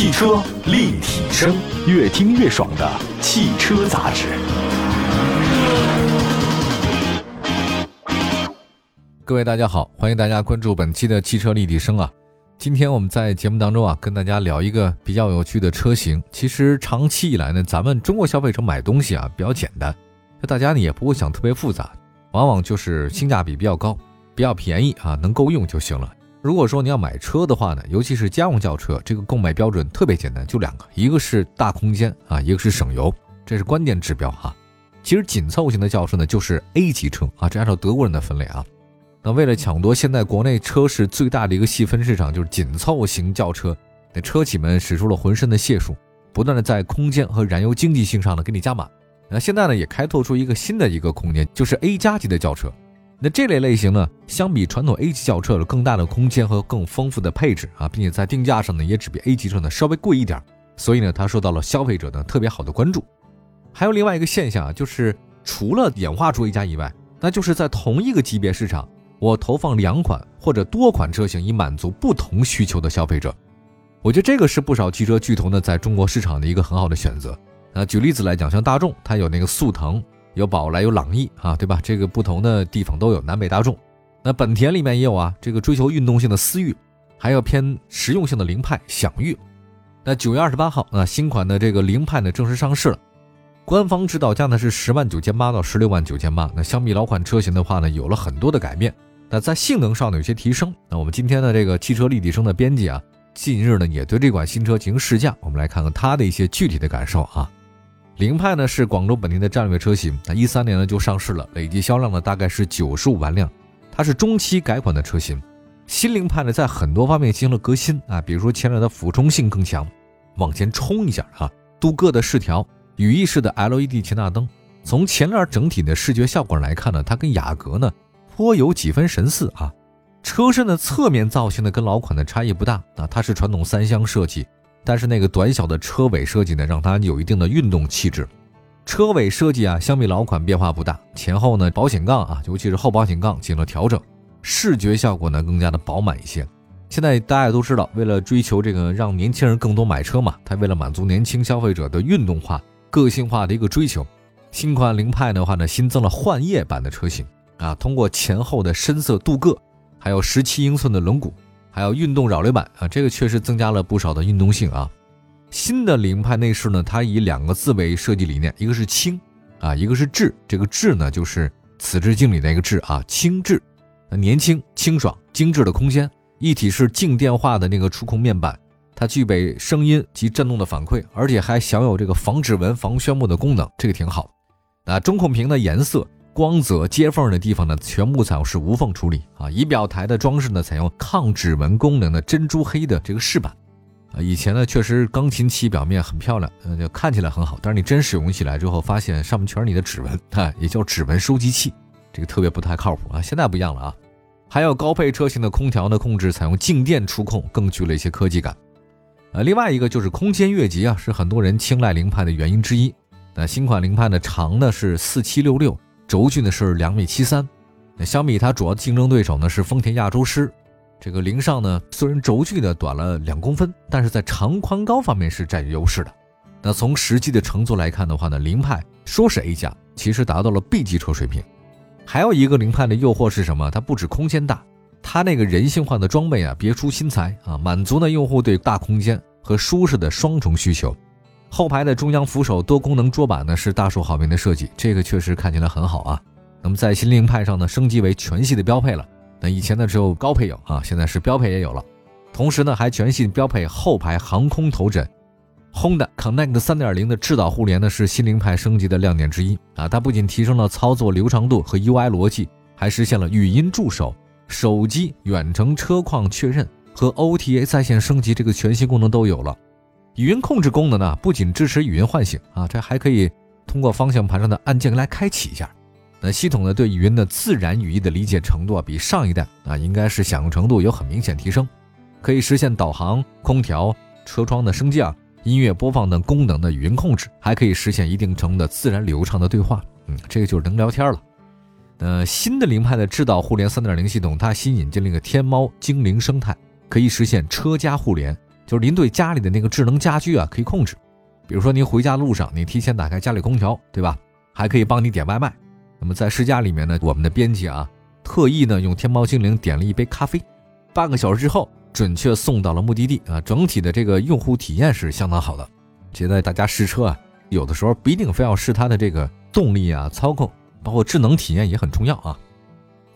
汽车立体声，越听越爽的汽车杂志。各位大家好，欢迎大家关注本期的汽车立体声啊。今天我们在节目当中啊，跟大家聊一个比较有趣的车型。其实长期以来呢，咱们中国消费者买东西啊比较简单，就大家呢也不会想特别复杂，往往就是性价比比较高，比较便宜啊，能够用就行了。如果说你要买车的话呢，尤其是家用轿车，这个购买标准特别简单，就两个，一个是大空间啊，一个是省油，这是关键指标哈。其实紧凑型的轿车呢，就是 A 级车啊，这按照德国人的分类啊。那为了抢夺现在国内车市最大的一个细分市场，就是紧凑型轿车，那车企们使出了浑身的解数，不断的在空间和燃油经济性上呢给你加码。那现在呢也开拓出一个新的一个空间，就是 A 加级的轿车。那这类类型呢，相比传统 A 级轿车有更大的空间和更丰富的配置啊，并且在定价上呢也只比 A 级车呢稍微贵一点，所以呢它受到了消费者的特别好的关注。还有另外一个现象啊，就是除了演化出 A 加以外，那就是在同一个级别市场。我投放两款或者多款车型，以满足不同需求的消费者。我觉得这个是不少汽车巨头呢在中国市场的一个很好的选择。那举例子来讲，像大众，它有那个速腾，有宝来，有朗逸啊，对吧？这个不同的地方都有，南北大众。那本田里面也有啊，这个追求运动性的思域，还有偏实用性的凌派、享域。那九月二十八号，啊，新款的这个凌派呢正式上市了，官方指导价呢是十万九千八到十六万九千八。那相比老款车型的话呢，有了很多的改变。那在性能上呢有些提升。那我们今天的这个汽车立体声的编辑啊，近日呢也对这款新车进行试驾，我们来看看它的一些具体的感受啊。凌派呢是广州本田的战略车型，那一三年呢就上市了，累计销量呢大概是九十五万辆。它是中期改款的车型。新凌派呢在很多方面进行了革新啊，比如说前脸的俯冲性更强，往前冲一下啊，镀铬的饰条，羽翼式的 LED 前大灯。从前脸整体的视觉效果来看呢，它跟雅阁呢。颇有几分神似啊，车身的侧面造型呢跟老款的差异不大啊，它是传统三厢设计，但是那个短小的车尾设计呢，让它有一定的运动气质。车尾设计啊，相比老款变化不大，前后呢保险杠啊，尤其是后保险杠进行了调整，视觉效果呢更加的饱满一些。现在大家都知道，为了追求这个让年轻人更多买车嘛，它为了满足年轻消费者的运动化、个性化的一个追求，新款凌派的话呢，新增了幻夜版的车型。啊，通过前后的深色镀铬，还有十七英寸的轮毂，还有运动扰流板啊，这个确实增加了不少的运动性啊。新的凌派内饰呢，它以两个字为设计理念，一个是轻啊，一个是智。这个智呢，就是此致敬礼的一个智啊，轻智。年轻、清爽、精致的空间，一体式静电化的那个触控面板，它具备声音及震动的反馈，而且还享有这个防指纹、防眩目的功能，这个挺好。啊，中控屏的颜色。光泽接缝的地方呢，全部采用是无缝处理啊。仪表台的装饰呢，采用抗指纹功能的珍珠黑的这个饰板啊。以前呢，确实钢琴漆表面很漂亮，呃，就看起来很好。但是你真使用起来之后，发现上面全是你的指纹啊，也叫指纹收集器，这个特别不太靠谱啊。现在不一样了啊，还有高配车型的空调呢，控制采用静电触控，更具了一些科技感。呃，另外一个就是空间越级啊，是很多人青睐凌派的原因之一。那新款凌派的长呢是四七六六。轴距呢是两米七三，那相比它主要竞争对手呢是丰田亚洲狮，这个凌尚呢虽然轴距呢短了两公分，但是在长宽高方面是占有优势的。那从实际的乘坐来看的话呢，凌派说是 A 加，其实达到了 B 级车水平。还有一个凌派的诱惑是什么？它不止空间大，它那个人性化的装备啊，别出心裁啊，满足呢用户对大空间和舒适的双重需求。后排的中央扶手多功能桌板呢是大受好评的设计，这个确实看起来很好啊。那么在新凌派上呢，升级为全系的标配了。那以前呢只有高配有啊，现在是标配也有了。同时呢还全系标配后排航空头枕。Honda Connect 3.0的智导互联呢是新凌派升级的亮点之一啊。它不仅提升了操作流畅度和 UI 逻辑，还实现了语音助手、手机远程车况确认和 OTA 在线升级这个全新功能都有了。语音控制功能呢，不仅支持语音唤醒啊，这还可以通过方向盘上的按键来开启一下。那系统呢，对语音的自然语义的理解程度啊，比上一代啊，应该是响应程度有很明显提升，可以实现导航、空调、车窗的升降、音乐播放等功能的语音控制，还可以实现一定程度的自然流畅的对话。嗯，这个就是能聊天了。呃，新的凌派的智导互联3.0系统，它新引进了一个天猫精灵生态，可以实现车家互联。就是您对家里的那个智能家居啊可以控制，比如说您回家路上，你提前打开家里空调，对吧？还可以帮你点外卖。那么在试驾里面呢，我们的编辑啊特意呢用天猫精灵点了一杯咖啡，半个小时之后准确送到了目的地啊。整体的这个用户体验是相当好的。现在大家试车啊，有的时候不一定非要试它的这个动力啊、操控，包括智能体验也很重要啊。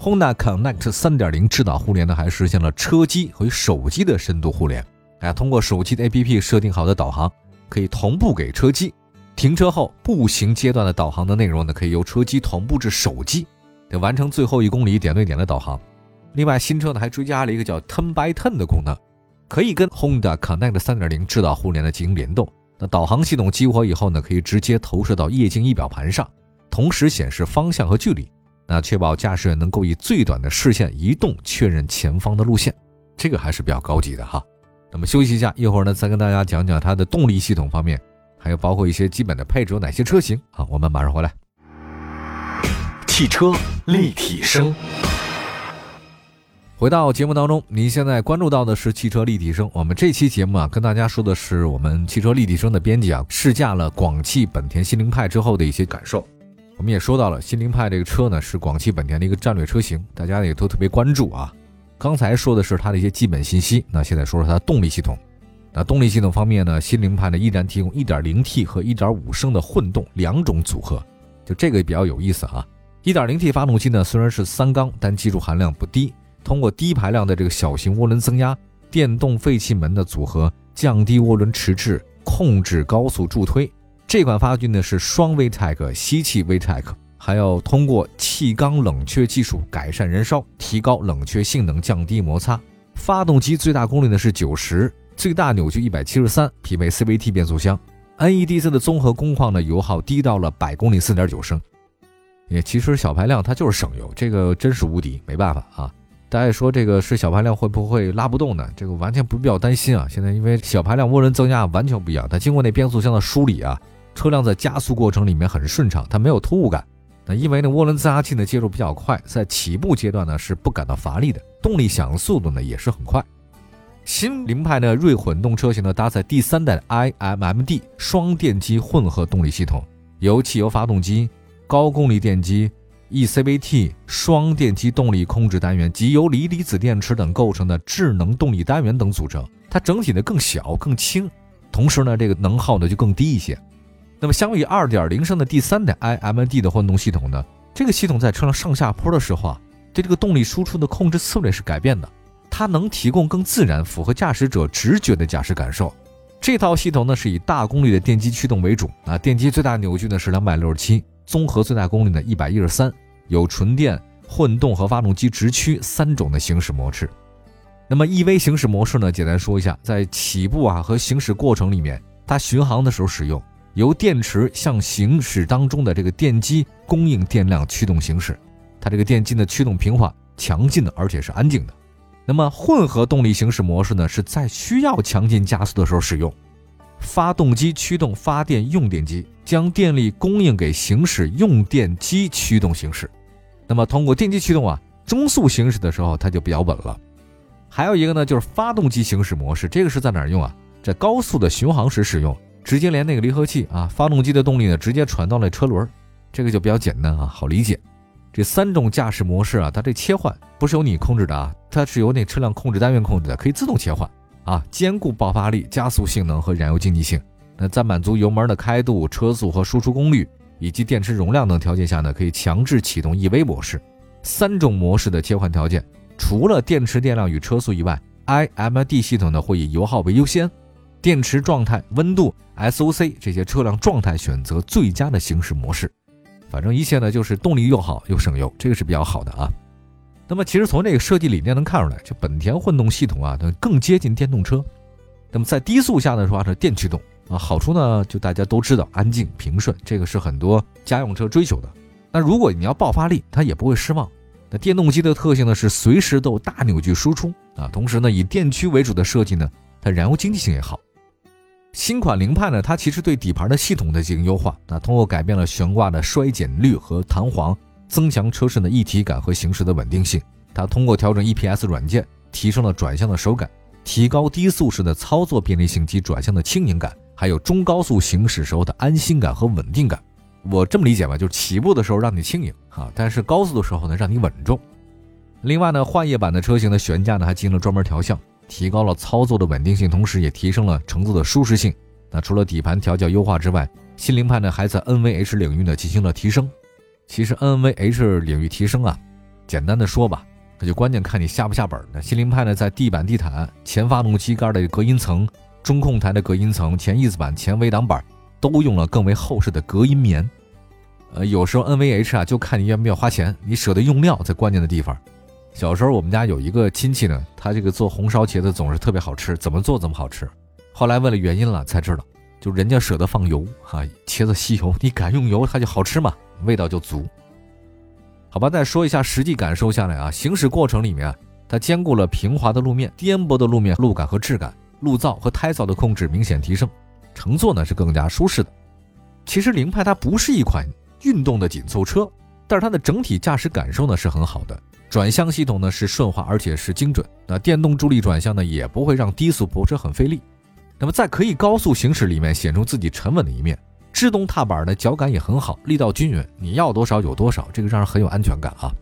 Honda Connect 3.0智导互联呢，还实现了车机和手机的深度互联。哎，通过手机的 APP 设定好的导航，可以同步给车机。停车后步行阶段的导航的内容呢，可以由车机同步至手机，得完成最后一公里点对点的导航。另外，新车呢还追加了一个叫 Turn by Turn 的功能，可以跟 Honda Connect 3.0智导互联的进行联动。那导航系统激活以后呢，可以直接投射到液晶仪表盘上，同时显示方向和距离。那确保驾驶员能够以最短的视线移动，确认前方的路线，这个还是比较高级的哈。那么休息一下，一会儿呢再跟大家讲讲它的动力系统方面，还有包括一些基本的配置有哪些车型啊？我们马上回来。汽车立体声，回到节目当中，您现在关注到的是汽车立体声。我们这期节目啊，跟大家说的是我们汽车立体声的编辑啊试驾了广汽本田新凌派之后的一些感受。我们也说到了新凌派这个车呢，是广汽本田的一个战略车型，大家也都特别关注啊。刚才说的是它的一些基本信息，那现在说说它的动力系统。那动力系统方面呢，新凌派呢依然提供 1.0T 和1.5升的混动两种组合，就这个比较有意思啊。1.0T 发动机呢虽然是三缸，但技术含量不低，通过低排量的这个小型涡轮增压、电动废气门的组合，降低涡轮迟滞，控制高速助推。这款发动机呢是双 VTEC 吸气 VTEC，还要通过气缸冷却技术改善燃烧，提高冷却性能，降低摩擦。发动机最大功率呢是九十，最大扭矩一百七十三，匹配 CVT 变速箱。NEDC 的综合工况呢油耗低到了百公里四点九升。也其实小排量它就是省油，这个真是无敌，没办法啊。大家说这个是小排量会不会拉不动呢？这个完全不必要担心啊。现在因为小排量涡轮增压完全不一样，它经过那变速箱的梳理啊。车辆在加速过程里面很顺畅，它没有突兀感。那因为呢涡轮增压器呢介入比较快，在起步阶段呢是不感到乏力的，动力响应速度呢也是很快。新凌派的锐混动车型呢搭载第三代 iMMD 双电机混合动力系统，由汽油发动机、高功率电机、eCVT 双电机动力控制单元及由锂离子电池等构成的智能动力单元等组成。它整体呢更小更轻，同时呢这个能耗呢就更低一些。那么，相比2.0升的第三代 iMD 的混动系统呢，这个系统在车辆上下坡的时候啊，对这个动力输出的控制策略是改变的，它能提供更自然、符合驾驶者直觉的驾驶感受。这套系统呢是以大功率的电机驱动为主啊，电机最大扭矩呢是267，综合最大功率呢113，有纯电、混动和发动机直驱三种的行驶模式。那么 EV 行驶模式呢，简单说一下，在起步啊和行驶过程里面，它巡航的时候使用。由电池向行驶当中的这个电机供应电量驱动行驶，它这个电机的驱动平缓、强劲的，而且是安静的。那么混合动力行驶模式呢，是在需要强劲加速的时候使用，发动机驱动发电用电机，将电力供应给行驶用电机驱动行驶。那么通过电机驱动啊，中速行驶的时候它就比较稳了。还有一个呢，就是发动机行驶模式，这个是在哪儿用啊？在高速的巡航时使用。直接连那个离合器啊，发动机的动力呢，直接传到了车轮，这个就比较简单啊，好理解。这三种驾驶模式啊，它这切换不是由你控制的啊，它是由那车辆控制单元控制的，可以自动切换啊，兼顾爆发力、加速性能和燃油经济性。那在满足油门的开度、车速和输出功率以及电池容量等条件下呢，可以强制启动 EV 模式。三种模式的切换条件，除了电池电量与车速以外，iMD 系统呢会以油耗为优先。电池状态、温度、SOC 这些车辆状态选择最佳的行驶模式，反正一切呢就是动力又好又省油，这个是比较好的啊。那么其实从这个设计理念能看出来，就本田混动系统啊，它更接近电动车。那么在低速下的话是电驱动啊，好处呢就大家都知道，安静平顺，这个是很多家用车追求的。那如果你要爆发力，它也不会失望。那电动机的特性呢是随时都有大扭矩输出啊，同时呢以电驱为主的设计呢，它燃油经济性也好。新款凌派呢，它其实对底盘的系统的进行优化，那通过改变了悬挂的衰减率和弹簧，增强车身的一体感和行驶的稳定性。它通过调整 EPS 软件，提升了转向的手感，提高低速时的操作便利性及转向的轻盈感，还有中高速行驶时候的安心感和稳定感。我这么理解吧，就是起步的时候让你轻盈啊，但是高速的时候呢让你稳重。另外呢，换叶版的车型的悬架呢还进行了专门调校，提高了操作的稳定性，同时也提升了乘坐的舒适性。那除了底盘调教优化之外，新凌派呢还在 NVH 领域呢进行了提升。其实 NVH 领域提升啊，简单的说吧，那就关键看你下不下本。那新凌派呢在地板、地毯、前发动机盖的隔音层、中控台的隔音层、前翼子板、前围挡板。都用了更为厚实的隔音棉，呃，有时候 NVH 啊，就看你愿不愿意花钱，你舍得用料在关键的地方。小时候我们家有一个亲戚呢，他这个做红烧茄子总是特别好吃，怎么做怎么好吃。后来问了原因了，才知道，就人家舍得放油啊，茄子吸油，你敢用油，它就好吃嘛，味道就足。好吧，再说一下实际感受下来啊，行驶过程里面，它兼顾了平滑的路面、颠簸的路面路感和质感，路噪和胎噪的控制明显提升。乘坐呢是更加舒适的。其实凌派它不是一款运动的紧凑车，但是它的整体驾驶感受呢是很好的。转向系统呢是顺滑而且是精准，那电动助力转向呢也不会让低速泊车很费力。那么在可以高速行驶里面显出自己沉稳的一面。制动踏板呢脚感也很好，力道均匀，你要多少有多少，这个让人很有安全感啊。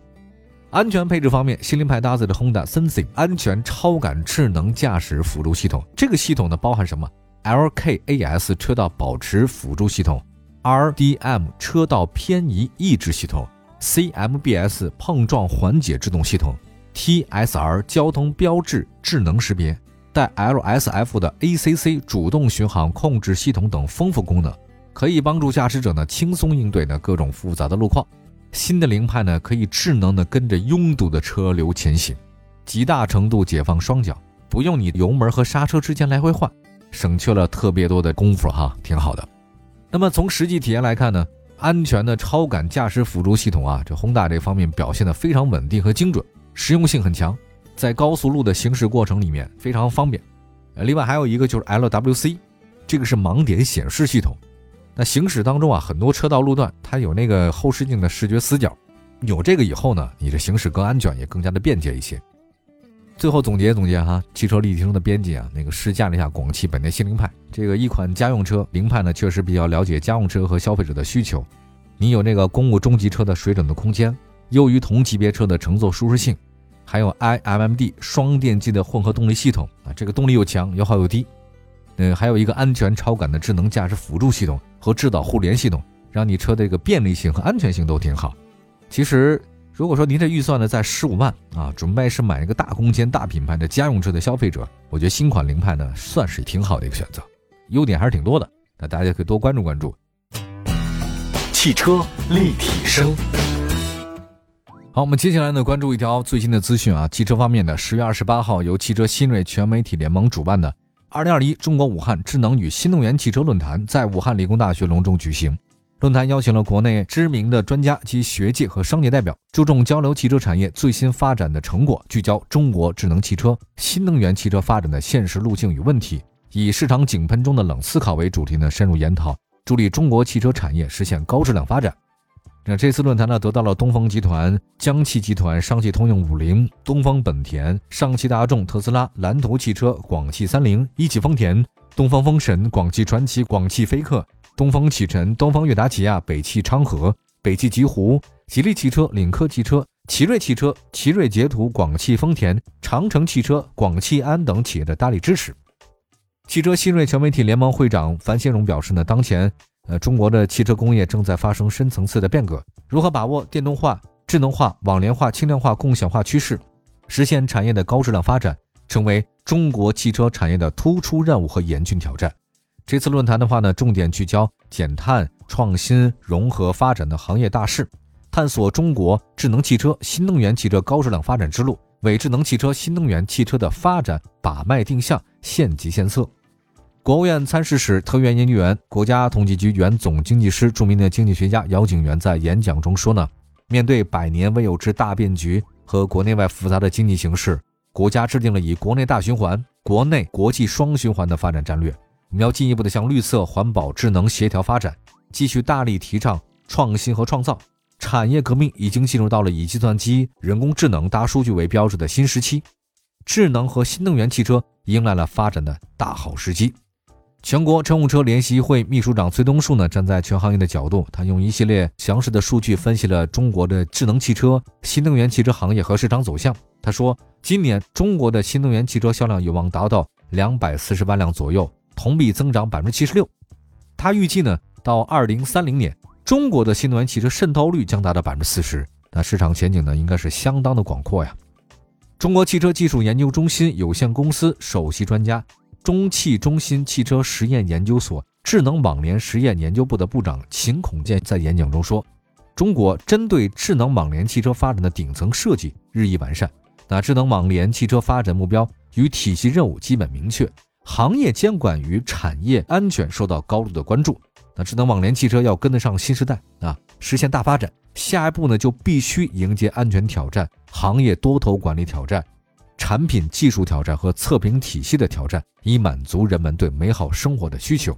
安全配置方面，新凌派搭载的 Honda Sensing 安全超感智能驾驶辅助系统，这个系统呢包含什么？LKAS 车道保持辅助系统，RDM 车道偏移抑制系统，CMBS 碰撞缓解制动系统，TSR 交通标志智能识别，带 LSF 的 ACC 主动巡航控制系统等丰富功能，可以帮助驾驶者呢轻松应对呢各种复杂的路况。新的凌派呢可以智能的跟着拥堵的车流前行，极大程度解放双脚，不用你油门和刹车之间来回换。省去了特别多的功夫哈，挺好的。那么从实际体验来看呢，安全的超感驾驶辅助系统啊，这宏大这方面表现的非常稳定和精准，实用性很强，在高速路的行驶过程里面非常方便。呃，另外还有一个就是 LWC，这个是盲点显示系统。那行驶当中啊，很多车道路段它有那个后视镜的视觉死角，有这个以后呢，你这行驶更安全，也更加的便捷一些。最后总结总结哈，汽车立体声的编辑啊，那个试驾了一下广汽本田新凌派这个一款家用车，凌派呢确实比较了解家用车和消费者的需求。你有那个公务中级车的水准的空间，优于同级别车的乘坐舒适性，还有 iMMD 双电机的混合动力系统啊，这个动力又强，油耗又低。嗯，还有一个安全超感的智能驾驶辅助系统和智导互联系统，让你车的这个便利性和安全性都挺好。其实。如果说您的预算呢在十五万啊，准备是买一个大空间、大品牌的家用车的消费者，我觉得新款凌派呢算是挺好的一个选择，优点还是挺多的。那大家可以多关注关注。汽车立体声。好，我们接下来呢关注一条最新的资讯啊，汽车方面的，十月二十八号由汽车新锐全媒体联盟主办的二零二一中国武汉智能与新能源汽车论坛在武汉理工大学隆重举行。论坛邀请了国内知名的专家及学界和商界代表，注重交流汽车产业最新发展的成果，聚焦中国智能汽车、新能源汽车发展的现实路径与问题，以市场井喷中的冷思考为主题呢，深入研讨，助力中国汽车产业实现高质量发展。那这次论坛呢，得到了东风集团、江汽集团、上汽通用五菱、东风本田、上汽大众、特斯拉、蓝图汽车、广汽三菱、一汽丰田、东风风神、广汽传祺、广汽菲克。东风启辰、东风悦达起亚、北汽昌河、北汽极狐、吉利汽车、领克汽车、奇瑞汽车、奇瑞捷途、广汽丰田、长城汽车、广汽安等企业的大力支持。汽车新锐全媒体联盟会长樊先荣表示呢，当前呃中国的汽车工业正在发生深层次的变革，如何把握电动化、智能化、网联化、轻量化、共享化趋势，实现产业的高质量发展，成为中国汽车产业的突出任务和严峻挑战。这次论坛的话呢，重点聚焦减碳、创新、融合发展的行业大势，探索中国智能汽车、新能源汽车高质量发展之路，为智能汽车、新能源汽车的发展把脉定向、献计献策。国务院参事室特约研究员、国家统计局原总经济师、著名的经济学家姚景元在演讲中说呢，面对百年未有之大变局和国内外复杂的经济形势，国家制定了以国内大循环、国内国际双循环的发展战略。我们要进一步的向绿色环保、智能协调发展，继续大力提倡创新和创造。产业革命已经进入到了以计算机、人工智能、大数据为标志的新时期。智能和新能源汽车迎来了发展的大好时机。全国乘用车联席会秘书长崔东树呢，站在全行业的角度，他用一系列详实的数据分析了中国的智能汽车、新能源汽车行业和市场走向。他说，今年中国的新能源汽车销量有望达到两百四十万辆左右，同比增长百分之七十六。他预计呢，到二零三零年，中国的新能源汽车渗透率将达到百分之四十。那市场前景呢，应该是相当的广阔呀。中国汽车技术研究中心有限公司首席专家。中汽中心汽车实验研究所智能网联实验研究部的部长秦孔健在演讲中说：“中国针对智能网联汽车发展的顶层设计日益完善。那智能网联汽车发展目标与体系任务基本明确，行业监管与产业安全受到高度的关注。那智能网联汽车要跟得上新时代啊，实现大发展。下一步呢，就必须迎接安全挑战、行业多头管理挑战。”产品技术挑战和测评体系的挑战，以满足人们对美好生活的需求。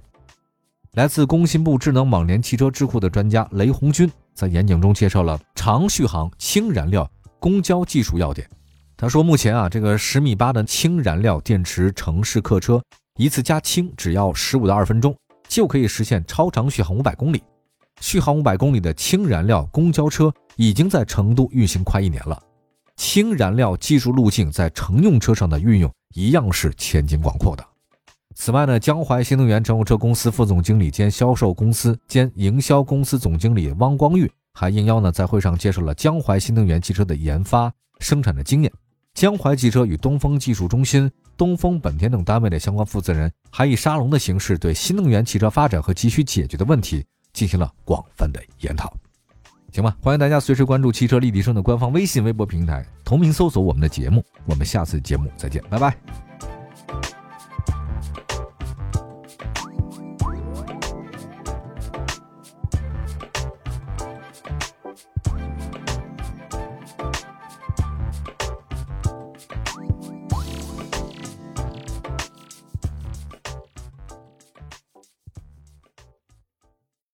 来自工信部智能网联汽车智库的专家雷红军在演讲中介绍了长续航氢燃料公交技术要点。他说，目前啊，这个十米八的氢燃料电池城市客车一次加氢只要十五到二分钟，就可以实现超长续航五百公里。续航五百公里的氢燃料公交车已经在成都运行快一年了。氢燃料技术路径在乘用车上的运用一样是前景广阔的。此外呢，江淮新能源乘用车公司副总经理兼销售公司兼营销公司总经理汪光玉还应邀呢在会上介绍了江淮新能源汽车的研发生产的经验。江淮汽车与东风技术中心、东风本田等单位的相关负责人还以沙龙的形式对新能源汽车发展和急需解决的问题进行了广泛的研讨。行吧，欢迎大家随时关注汽车立体声的官方微信、微博平台，同名搜索我们的节目。我们下次节目再见，拜拜。